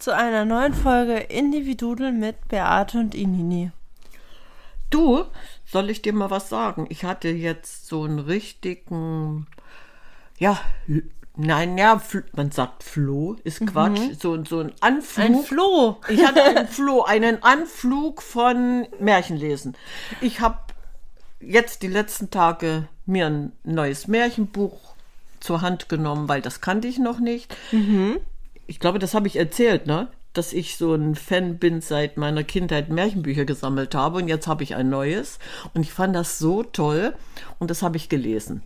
Zu einer neuen Folge Individudel mit Beate und Inini. Du, soll ich dir mal was sagen? Ich hatte jetzt so einen richtigen, ja, nein, ja, man sagt Floh, ist Quatsch, so, so ein Anflug. Ein Floh. Ich hatte einen Floh, einen Anflug von Märchenlesen. Ich habe jetzt die letzten Tage mir ein neues Märchenbuch zur Hand genommen, weil das kannte ich noch nicht. Ich glaube, das habe ich erzählt, ne? Dass ich so ein Fan bin seit meiner Kindheit Märchenbücher gesammelt habe und jetzt habe ich ein neues und ich fand das so toll und das habe ich gelesen.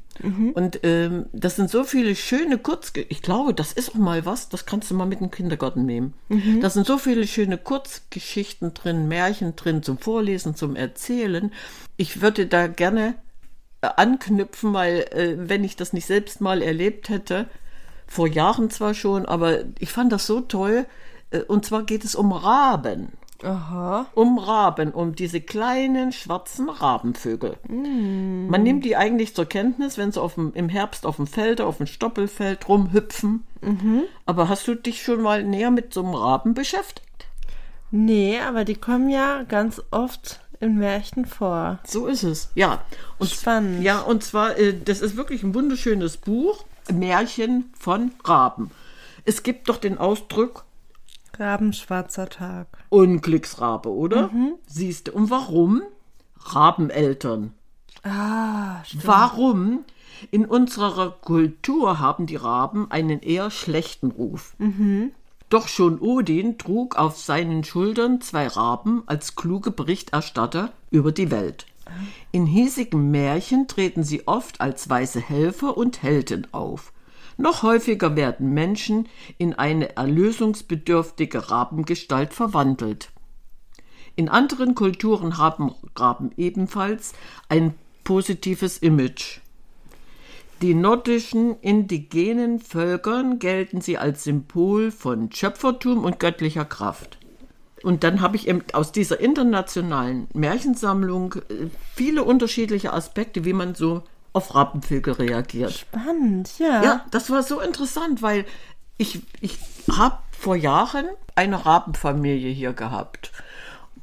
Und ähm, das sind so viele schöne Kurzgeschichten. Ich glaube, das ist auch mal was, das kannst du mal mit in den Kindergarten nehmen. Da sind so viele schöne Kurzgeschichten drin, Märchen drin zum Vorlesen, zum Erzählen. Ich würde da gerne äh, anknüpfen, weil äh, wenn ich das nicht selbst mal erlebt hätte, vor Jahren zwar schon, aber ich fand das so toll. Äh, Und zwar geht es um Raben. Aha. Um Raben, um diese kleinen schwarzen Rabenvögel. Man nimmt die eigentlich zur Kenntnis, wenn sie auf dem, im Herbst auf dem Feld, auf dem Stoppelfeld rumhüpfen. Aber hast du dich schon mal näher mit so einem Raben beschäftigt? Nee, aber die kommen ja ganz oft in Märchen vor. So ist es, ja. Und Spannend. Ja, und zwar, äh, das ist wirklich ein wunderschönes Buch, Märchen von Raben. Es gibt doch den Ausdruck Rabenschwarzer Tag. Unglücksrabe, oder? Siehst du. Und warum? Rabeneltern. Ah, stimmt. Warum? In unserer Kultur haben die Raben einen eher schlechten Ruf. Doch schon Odin trug auf seinen Schultern zwei Raben als kluge Berichterstatter über die Welt. In hiesigen Märchen treten sie oft als weiße Helfer und Helden auf. Noch häufiger werden Menschen in eine erlösungsbedürftige Rabengestalt verwandelt. In anderen Kulturen haben Raben ebenfalls ein positives Image. Die nordischen indigenen Völkern gelten sie als Symbol von Schöpfertum und göttlicher Kraft. Und dann habe ich eben aus dieser internationalen Märchensammlung äh, viele unterschiedliche Aspekte, wie man so auf Rabenvögel reagiert. Spannend, ja. Ja, das war so interessant, weil ich, ich habe vor Jahren eine Rabenfamilie hier gehabt.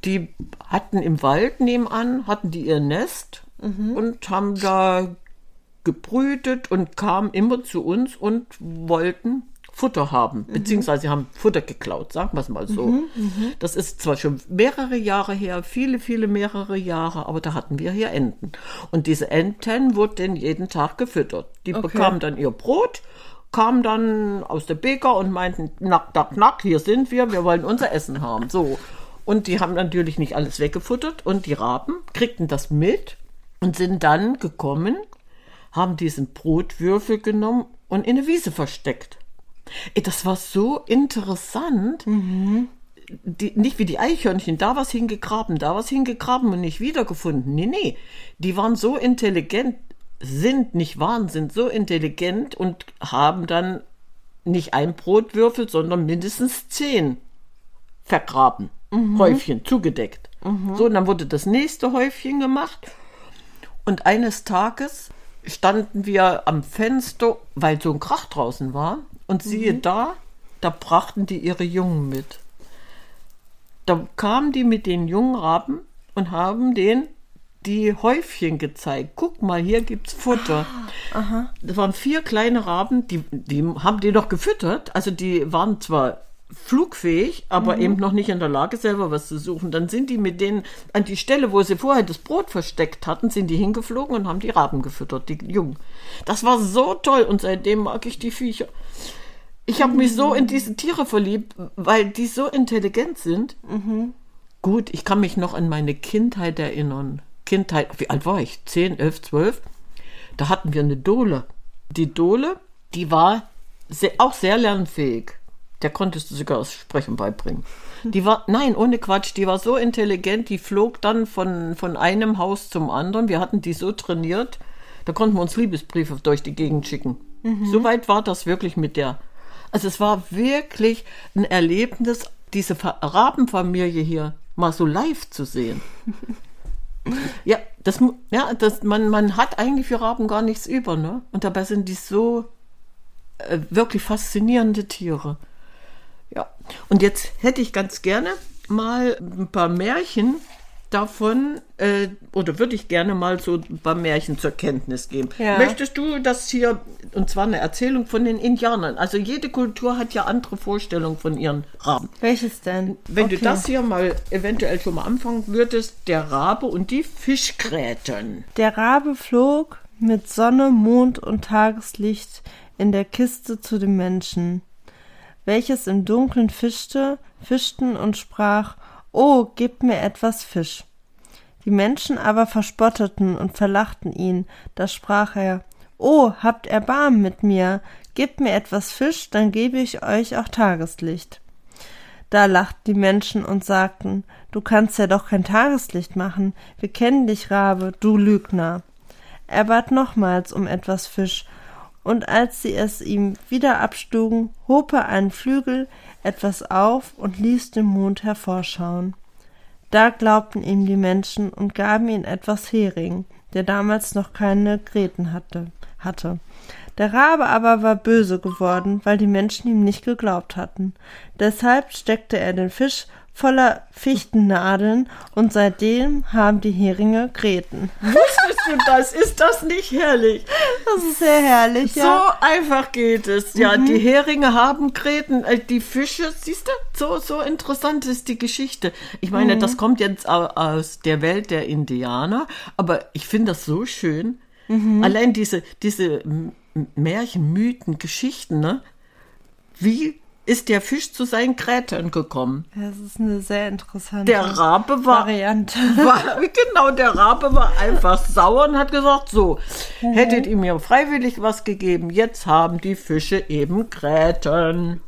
Die hatten im Wald nebenan, hatten die ihr Nest und haben da gebrütet und kamen immer zu uns und wollten Futter haben, beziehungsweise haben Futter geklaut, sagen wir es mal so. Das ist zwar schon mehrere Jahre her, viele, viele mehrere Jahre, aber da hatten wir hier Enten. Und diese Enten wurden jeden Tag gefüttert. Die Okay. bekamen dann ihr Brot, kamen dann aus der Bäcker und meinten, knack, knack, knack, hier sind wir, wir wollen unser Essen haben. So. Und die haben natürlich nicht alles weggefuttert und die Raben kriegten das mit und sind dann gekommen, haben diesen Brotwürfel genommen und in eine Wiese versteckt. Das war so interessant. Die, nicht wie die Eichhörnchen, da was hingegraben, da was hingegraben und nicht wiedergefunden. Nee, nee. Die waren so intelligent, sind, nicht waren, sind so intelligent und haben dann nicht ein Brotwürfel, sondern mindestens zehn vergraben. Häufchen, zugedeckt. So, und dann wurde das nächste Häufchen gemacht. Und eines Tages standen wir am Fenster, weil so ein Krach draußen war. Und siehe da, da brachten die ihre Jungen mit. Da kamen die mit den jungen Raben und haben denen die Häufchen gezeigt. Guck mal, hier gibt's Futter. Das waren vier kleine Raben, die, die haben die doch gefüttert. Also die waren zwar flugfähig, aber eben noch nicht in der Lage, selber was zu suchen. Dann sind die mit denen an die Stelle, wo sie vorher das Brot versteckt hatten, sind die hingeflogen und haben die Raben gefüttert, die Jungen. Das war so toll und seitdem mag ich die Viecher. Ich habe mich so in diese Tiere verliebt, weil die so intelligent sind. Gut, ich kann mich noch an meine Kindheit erinnern. Kindheit, wie alt war ich? 10, 11, 12? Da hatten wir eine Dole. Die Dole, die war sehr, auch sehr lernfähig. Der konntest du sogar das Sprechen beibringen. Die war, nein, ohne Quatsch, die war so intelligent, die flog dann von, von einem Haus zum anderen. Wir hatten die so trainiert, da konnten wir uns Liebesbriefe durch die Gegend schicken. So weit war das wirklich mit der. Also es war wirklich ein Erlebnis, diese Fa- Rabenfamilie hier mal so live zu sehen. Ja, das, ja, das, man, man hat eigentlich für Raben gar nichts über, ne? Und dabei sind die so äh, wirklich faszinierende Tiere. Ja, und jetzt hätte ich ganz gerne mal ein paar Märchen davon, äh, oder würde ich gerne mal so ein paar Märchen zur Kenntnis geben. Ja. Möchtest du das hier, und zwar eine Erzählung von den Indianern? Also jede Kultur hat ja andere Vorstellungen von ihren Raben. Welches denn? Wenn du Okay. das hier mal eventuell schon mal anfangen würdest, der Rabe und die Fischgräten. Der Rabe flog mit Sonne, Mond und Tageslicht in der Kiste zu dem Menschen, welches im Dunkeln fischte, fischten und sprach, O, gib mir etwas Fisch. Die Menschen aber verspotteten und verlachten ihn, da sprach er, O, habt Erbarmen mit mir, gebt mir etwas Fisch, dann gebe ich euch auch Tageslicht. Da lachten die Menschen und sagten, du kannst ja doch kein Tageslicht machen, wir kennen dich, Rabe, du Lügner. Er bat nochmals um etwas Fisch, und als sie es ihm wieder abstugen, hob er einen Flügel etwas auf und ließ den Mond hervorschauen. Da glaubten ihm die Menschen und gaben ihm etwas Hering, der damals noch keine Gräten hatte. hatte. Der Rabe aber war böse geworden, weil die Menschen ihm nicht geglaubt hatten. Deshalb steckte er den Fisch voller Fichtennadeln und seitdem haben die Heringe Gräten. Wusstest du das? Ist das nicht herrlich? Das ist sehr herrlich, ja. So einfach geht es. Ja, die Heringe haben Gräten, äh, die Fische, siehst du, so, so interessant ist die Geschichte. Ich meine, das kommt jetzt au- aus der Welt der Indianer, aber ich finde das so schön. Allein diese, diese Märchen, Mythen, Geschichten, ne? Wie ist der Fisch zu seinen Grätern gekommen? Das ist eine sehr interessante Der Rabe war Variante. war, genau, der Rabe war einfach sauer und hat gesagt, so, hättet ihr mir freiwillig was gegeben, jetzt haben die Fische eben Gräten.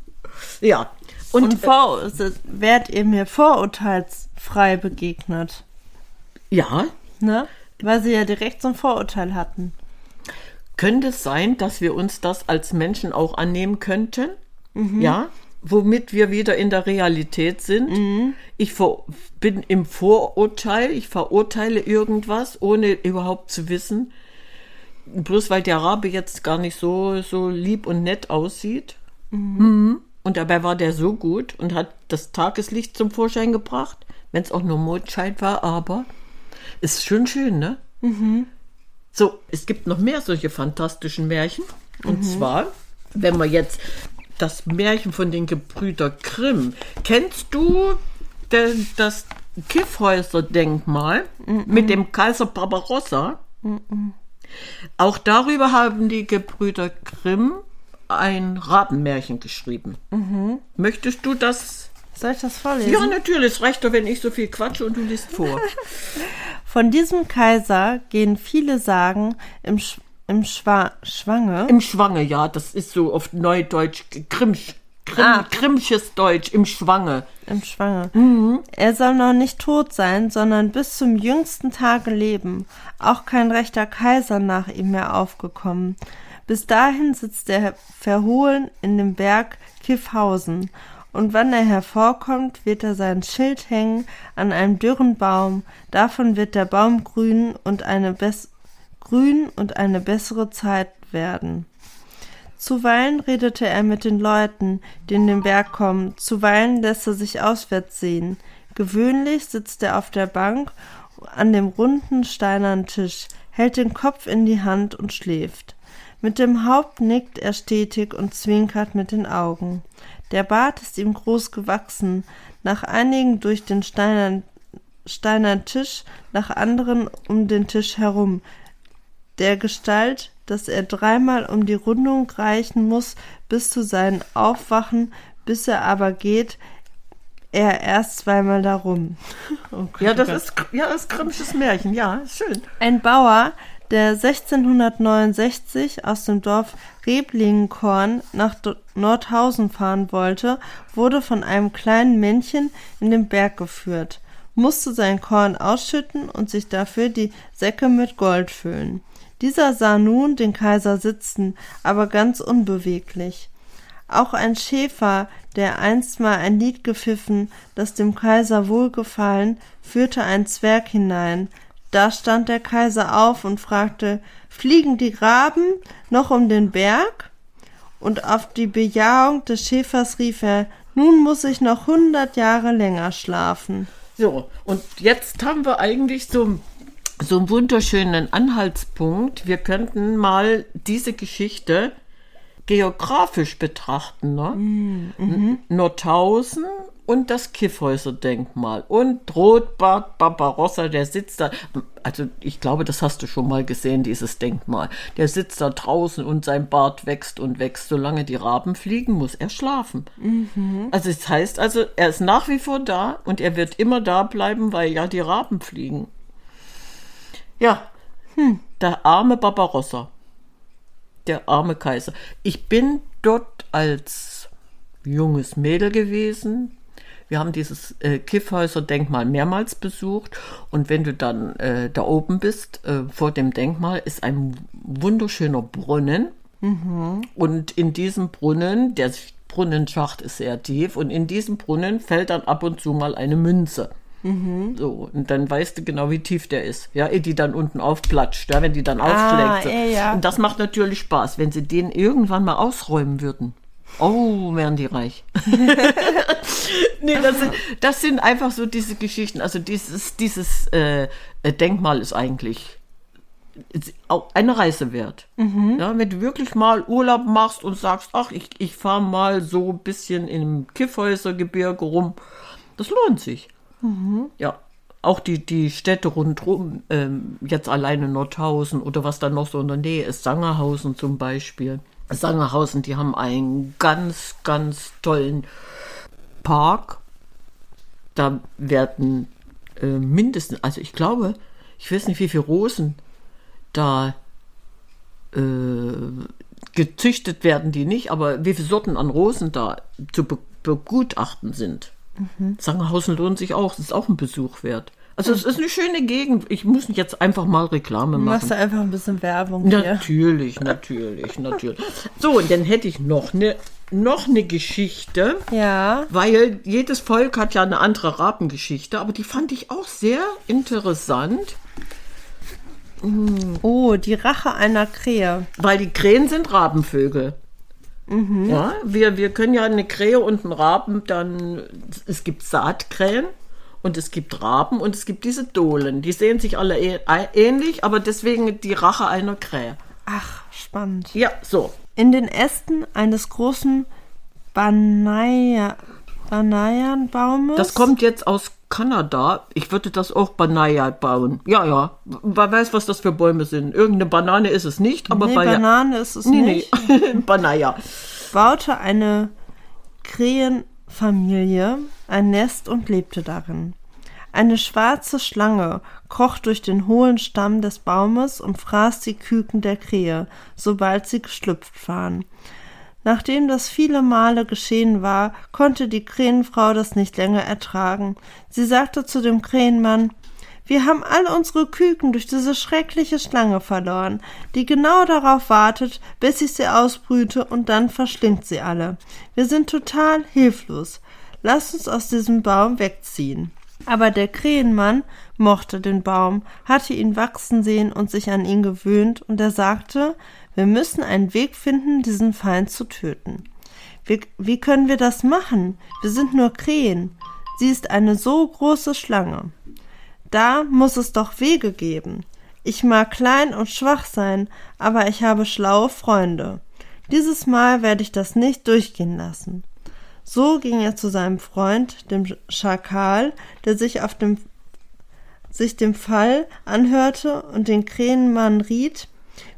Ja, und, Und vor, wärt ihr mir vorurteilsfrei begegnet, ja, ne? Weil sie ja direkt so ein Vorurteil hatten. könnte es sein, dass wir uns das als Menschen auch annehmen könnten? Ja, womit wir wieder in der Realität sind. Ich ver bin im Vorurteil, ich verurteile irgendwas, ohne überhaupt zu wissen. Bloß weil der Rabe jetzt gar nicht so, so lieb und nett aussieht. Mhm. Und dabei war der so gut und hat das Tageslicht zum Vorschein gebracht, wenn es auch nur Mondschein war, aber ist schon schön, ne? So, es gibt noch mehr solche fantastischen Märchen. Und zwar, wenn wir jetzt das Märchen von den Gebrüder Grimm. Kennst du denn das Kiffhäuser-Denkmal mit dem Kaiser Barbarossa? Auch darüber haben die Gebrüder Grimm ein Rabenmärchen geschrieben. Möchtest du das? Soll ich das vorlesen? Ja, natürlich. Es reicht doch, wenn ich so viel quatsche und du liest vor. Von diesem Kaiser gehen viele Sagen im, Sch im Schwa Schwange. Im Schwange, ja, das ist so oft Neudeutsch, Grimmsch, Grimm, Ah. Grimmsches Deutsch, im Schwange. Im Schwange. Er soll noch nicht tot sein, sondern bis zum jüngsten Tage leben. Auch kein rechter Kaiser nach ihm mehr aufgekommen. Bis dahin sitzt er verhohlen in dem Berg Kiffhausen. Und wann er hervorkommt, wird er sein Schild hängen an einem dürren Baum. Davon wird der Baum grün und eine, bess grün und eine bessere Zeit werden. Zuweilen redete er mit den Leuten, die in den Berg kommen, zuweilen lässt er sich auswärts sehen. Gewöhnlich sitzt er auf der Bank an dem runden steinernen Tisch, hält den Kopf in die Hand und schläft. Mit dem Haupt nickt er stetig und zwinkert mit den Augen. Der Bart ist ihm groß gewachsen, nach einigen durch den steinernen, steinernen Tisch, nach anderen um den Tisch herum, der Gestalt, dass er dreimal um die Rundung reichen muss bis zu seinem Aufwachen, bis er aber geht, er erst zweimal darum. Oh Gott, ja, das ist ja das Grimmsches Märchen. Ja, ist schön. Ein Bauer, der 1669 aus dem Dorf Reblingenkorn nach Nordhausen fahren wollte, wurde von einem kleinen Männchen in den Berg geführt, musste sein Korn ausschütten und sich dafür die Säcke mit Gold füllen. Dieser sah nun den Kaiser sitzen, aber ganz unbeweglich. Auch ein Schäfer, der einstmal ein Lied gepfiffen, das dem Kaiser wohlgefallen, führte einen Zwerg hinein. Da stand der Kaiser auf und fragte, fliegen die Raben noch um den Berg? Und auf die Bejahung des Schäfers rief er, nun muss ich noch hundert Jahre länger schlafen. So, und jetzt haben wir eigentlich so, so einen wunderschönen Anhaltspunkt. Wir könnten mal diese Geschichte geografisch betrachten. Ne? Mm, mhm. Nordhausen und das Kiffhäuser-Denkmal und Rotbart Barbarossa, der sitzt da. Also ich glaube, das hast du schon mal gesehen, dieses Denkmal. Der sitzt da draußen und sein Bart wächst und wächst. Solange die Raben fliegen, muss er schlafen. Mhm. Also das heißt also, er ist nach wie vor da und er wird immer da bleiben, weil ja die Raben fliegen. Ja, hm. der arme Barbarossa der arme Kaiser. Ich bin dort als junges Mädel gewesen. Wir haben dieses äh, Kiffhäuser-Denkmal mehrmals besucht und wenn du dann äh, da oben bist, äh, vor dem Denkmal, ist ein wunderschöner Brunnen. Mhm. Und in diesem Brunnen, der Brunnenschacht ist sehr tief, und in diesem Brunnen fällt dann ab und zu mal eine Münze. Mhm. So, und dann weißt du genau, wie tief der ist. Ja, ehe die dann unten aufplatscht, ja, wenn die dann ah, aufschlägt. Ey, ja. Und das macht natürlich Spaß, wenn sie den irgendwann mal ausräumen würden. Oh, wären die reich. nee, das sind, das sind einfach so diese Geschichten. Also dieses, dieses äh, Denkmal ist eigentlich auch eine Reise wert. Mhm. Ja, wenn du wirklich mal Urlaub machst und sagst, ach, ich, ich fahre mal so ein bisschen im Kiffhäusergebirge rum, das lohnt sich. Mhm. Ja, auch die, die Städte rundherum, ähm, jetzt alleine Nordhausen oder was da noch so in der Nähe ist, Sangerhausen zum Beispiel. Sangerhausen, die haben einen ganz, ganz tollen Park. Da werden äh, mindestens, also ich glaube, ich weiß nicht, wie viele Rosen da äh, gezüchtet werden, die nicht, aber wie viele Sorten an Rosen da zu begutachten sind. Mhm. Sangerhausen lohnt sich auch. Das ist auch ein Besuch wert. Also es ist eine schöne Gegend. Ich muss jetzt einfach mal Reklame machen. Machst du einfach ein bisschen Werbung hier. Natürlich, natürlich, natürlich. So, und dann hätte ich noch eine noch eine Geschichte. Ja. Weil jedes Volk hat ja eine andere Rabengeschichte, aber die fand ich auch sehr interessant. Oh, die Rache einer Krähe. Weil die Krähen sind Rabenvögel. Mhm. Ja, wir, wir können ja eine Krähe und einen Raben dann, es gibt Saatkrähen und es gibt Raben und es gibt diese Dohlen. Die sehen sich alle ähnlich, aber deswegen die Rache einer Krähe. Ach, spannend. Ja, so. In den Ästen eines großen Banaya, Banayanbaumes. Das kommt jetzt aus Kanada. Ich würde das auch Banaya bauen. Ja, ja. Wer weiß, was das für Bäume sind. Irgendeine Banane ist es nicht, aber nee, Banane ist es nee, nicht. Nee. Banaya. Baute eine Krähenfamilie ein Nest und lebte darin. Eine schwarze Schlange kroch durch den hohlen Stamm des Baumes und fraß die Küken der Krähe, sobald sie geschlüpft waren. Nachdem das viele Male geschehen war, konnte die Krähenfrau das nicht länger ertragen. Sie sagte zu dem Krähenmann Wir haben all unsere Küken durch diese schreckliche Schlange verloren, die genau darauf wartet, bis ich sie ausbrüte und dann verschlingt sie alle. Wir sind total hilflos. Lass uns aus diesem Baum wegziehen. Aber der Krähenmann mochte den Baum, hatte ihn wachsen sehen und sich an ihn gewöhnt, und er sagte, wir müssen einen Weg finden, diesen Feind zu töten. Wie, wie können wir das machen? Wir sind nur Krähen. Sie ist eine so große Schlange. Da muss es doch Wege geben. Ich mag klein und schwach sein, aber ich habe schlaue Freunde. Dieses Mal werde ich das nicht durchgehen lassen. So ging er zu seinem Freund, dem Schakal, der sich auf dem sich dem Fall anhörte und den Krähenmann riet,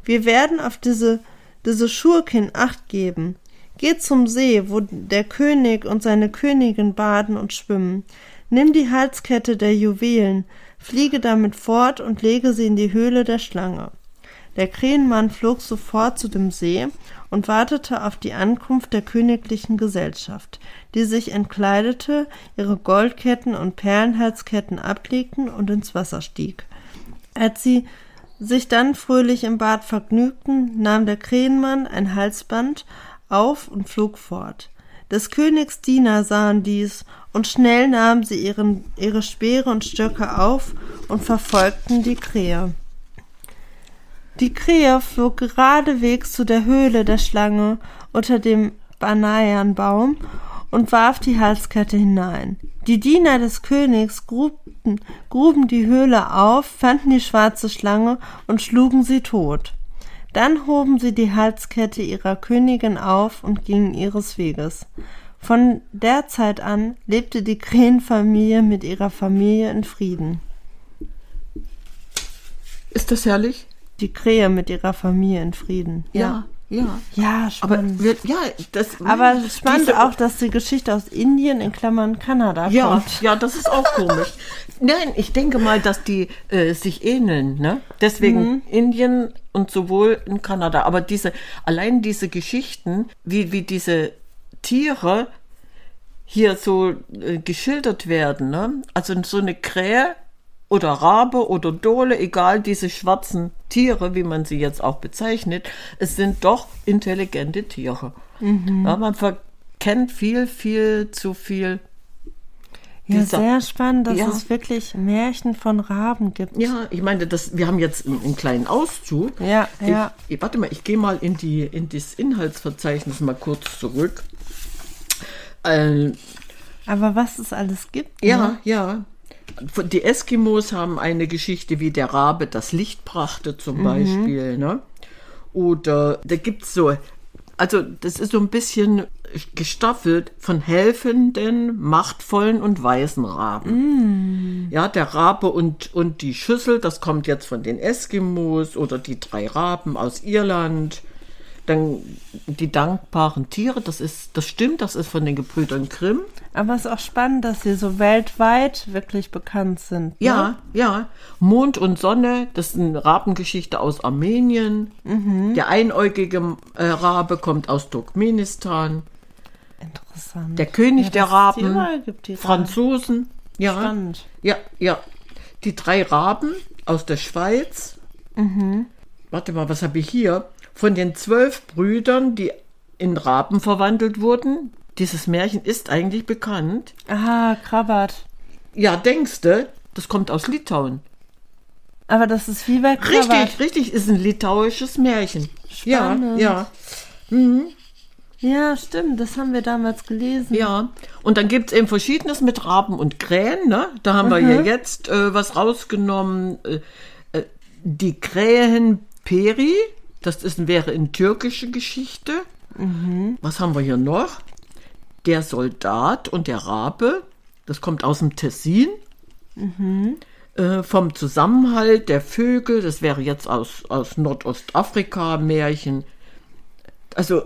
wir werden auf diese, diese Schurkin Acht geben. Geh zum See, wo der König und seine Königin baden und schwimmen. Nimm die Halskette der Juwelen, fliege damit fort und lege sie in die Höhle der Schlange. Der Krähenmann flog sofort zu dem See und wartete auf die Ankunft der königlichen Gesellschaft, die sich entkleidete, ihre Goldketten und Perlenhalsketten ablegten und ins Wasser stieg. Als sie sich dann fröhlich im Bad vergnügten, nahm der Krähenmann ein Halsband auf und flog fort. Des Königs Diener sahen dies, und schnell nahmen sie ihren, ihre Speere und Stöcke auf und verfolgten die Krähe. Die Krähe flog geradewegs zu der Höhle der Schlange unter dem Bananenbaum und warf die Halskette hinein. Die Diener des Königs grubten, gruben die Höhle auf, fanden die schwarze Schlange und schlugen sie tot. Dann hoben sie die Halskette ihrer Königin auf und gingen ihres Weges. Von der Zeit an lebte die Krähenfamilie mit ihrer Familie in Frieden. Ist das herrlich? Die Krähe mit ihrer Familie in Frieden. Ja, ja. Ja, spannend. Aber wir, ja, das. Aber spannend diese- auch, dass die Geschichte aus Indien in Klammern Kanada Ja, kommt. ja, das ist auch komisch. Nein, ich denke mal, dass die äh, sich ähneln, ne? Deswegen Indien und sowohl in Kanada. Aber diese, allein diese Geschichten, wie, wie diese Tiere hier so äh, geschildert werden, ne? Also so eine Krähe oder Rabe oder Dole, egal, diese schwarzen Tiere, wie man sie jetzt auch bezeichnet, es sind doch intelligente Tiere. Ja, man verkennt viel, viel zu viel Ja, sehr spannend, dass Ja. es wirklich Märchen von Raben gibt. Ja, ich meine, das, wir haben jetzt einen, einen kleinen Auszug. Ja, ja. Ich, ich, warte mal, ich gehe mal in, die, in das Inhaltsverzeichnis mal kurz zurück. Äh, Aber was es alles gibt. ja, Ne? ja. Die Eskimos haben eine Geschichte, wie der Rabe das Licht brachte, Mhm. zum Beispiel. Ne? Oder da gibt es so, also das ist so ein bisschen gestaffelt von helfenden, machtvollen und weisen Raben. Mm. Ja, der Rabe und, und die Schüssel, das kommt jetzt von den Eskimos oder die drei Raben aus Irland. Dann die dankbaren Tiere, das ist, das stimmt, das ist von den Gebrüdern Grimm. Aber es ist auch spannend, dass sie so weltweit wirklich bekannt sind. Ne? Ja, ja. Mond und Sonne, das ist eine Rabengeschichte aus Armenien. Mhm. Der einäugige äh, Rabe kommt aus Turkmenistan. Interessant. Der König Ja, der Raben. Franzosen. Ja, Spannend. ja, ja. Die drei Raben aus der Schweiz. Mhm. Warte mal, was habe ich hier? Von den zwölf Brüdern, die in Raben verwandelt wurden. Dieses Märchen ist eigentlich bekannt. Ah, Krabat. Ja, denkste, das kommt aus Litauen. Aber das ist wie bei Krabat. Richtig, richtig, ist ein litauisches Märchen. Spannend. Ja, ja, Ja, stimmt. Das haben wir damals gelesen. ja. Und dann gibt es eben Verschiedenes mit Raben und Krähen, ne? Da haben wir ja jetzt äh, was rausgenommen. Äh, äh, die Krähen Peri, das ist, wäre in türkische Geschichte. Was haben wir hier noch? Der Soldat und der Rabe, das kommt aus dem Tessin. Äh, vom Zusammenhalt der Vögel, das wäre jetzt aus, aus Nordostafrika Märchen. Also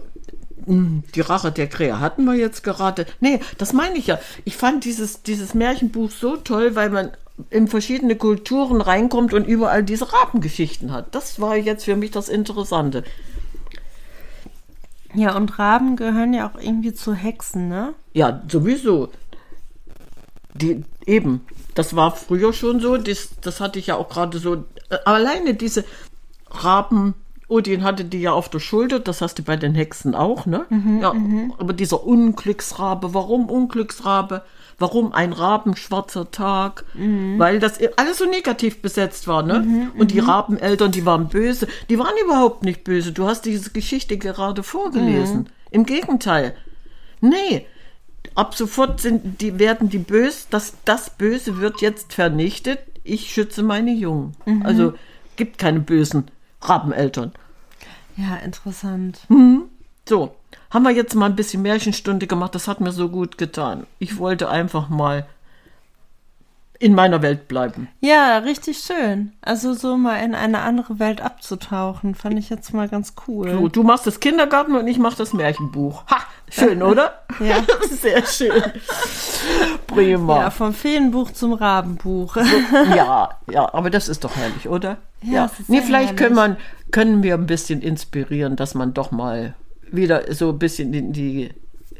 mh, die Rache der Krähe hatten wir jetzt gerade. Nee, das meine ich ja. Ich fand dieses, dieses Märchenbuch so toll, weil man in verschiedene Kulturen reinkommt und überall diese Rabengeschichten hat. Das war jetzt für mich das Interessante. Ja, und Raben gehören ja auch irgendwie zu Hexen, ne? Ja, sowieso. Die, eben, das war früher schon so, das, das hatte ich ja auch gerade so. Äh, alleine diese Raben, Odin hatte die ja auf der Schulter, das hast du bei den Hexen auch, ne? ja, aber dieser Unglücksrabe, warum Unglücksrabe? Warum ein rabenschwarzer Tag? Weil das alles so negativ besetzt war, ne? Und die Rabeneltern, die waren böse. Die waren überhaupt nicht böse. Du hast diese Geschichte gerade vorgelesen. Im Gegenteil. Nee, ab sofort sind die, werden die böse, das, das Böse wird jetzt vernichtet. Ich schütze meine Jungen. Also gibt keine bösen Rabeneltern. Ja, interessant. So, haben wir jetzt mal ein bisschen Märchenstunde gemacht. Das hat mir so gut getan. Ich wollte einfach mal in meiner Welt bleiben. Ja, richtig schön. Also so mal in eine andere Welt abzutauchen, fand ich jetzt mal ganz cool. So, du machst das Kindergarten und ich mach das Märchenbuch. Ha, schön, oder? Ja. Sehr schön. Prima. Ja, vom Feenbuch zum Rabenbuch. Ja, ja, aber das ist doch herrlich, oder? Ja, ist Nee, vielleicht herrlich. können, man, können wir ein bisschen inspirieren, dass man doch mal wieder so ein bisschen in die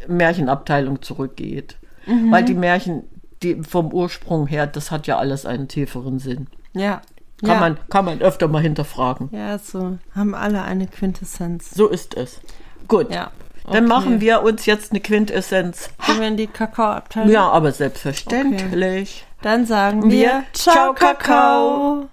Märchenabteilung zurückgeht. Mhm. Weil die Märchen, die vom Ursprung her, das hat ja alles einen tieferen Sinn. Ja. Kann, ja. man, kann man öfter mal hinterfragen. Ja, so haben alle eine Quintessenz. So ist es. Gut. Ja. Dann Okay. machen wir uns jetzt eine Quintessenz. Gehen wir in die Kakaoabteilung? Ja, aber selbstverständlich. Dann sagen wir Wir, Ciao. Kakao.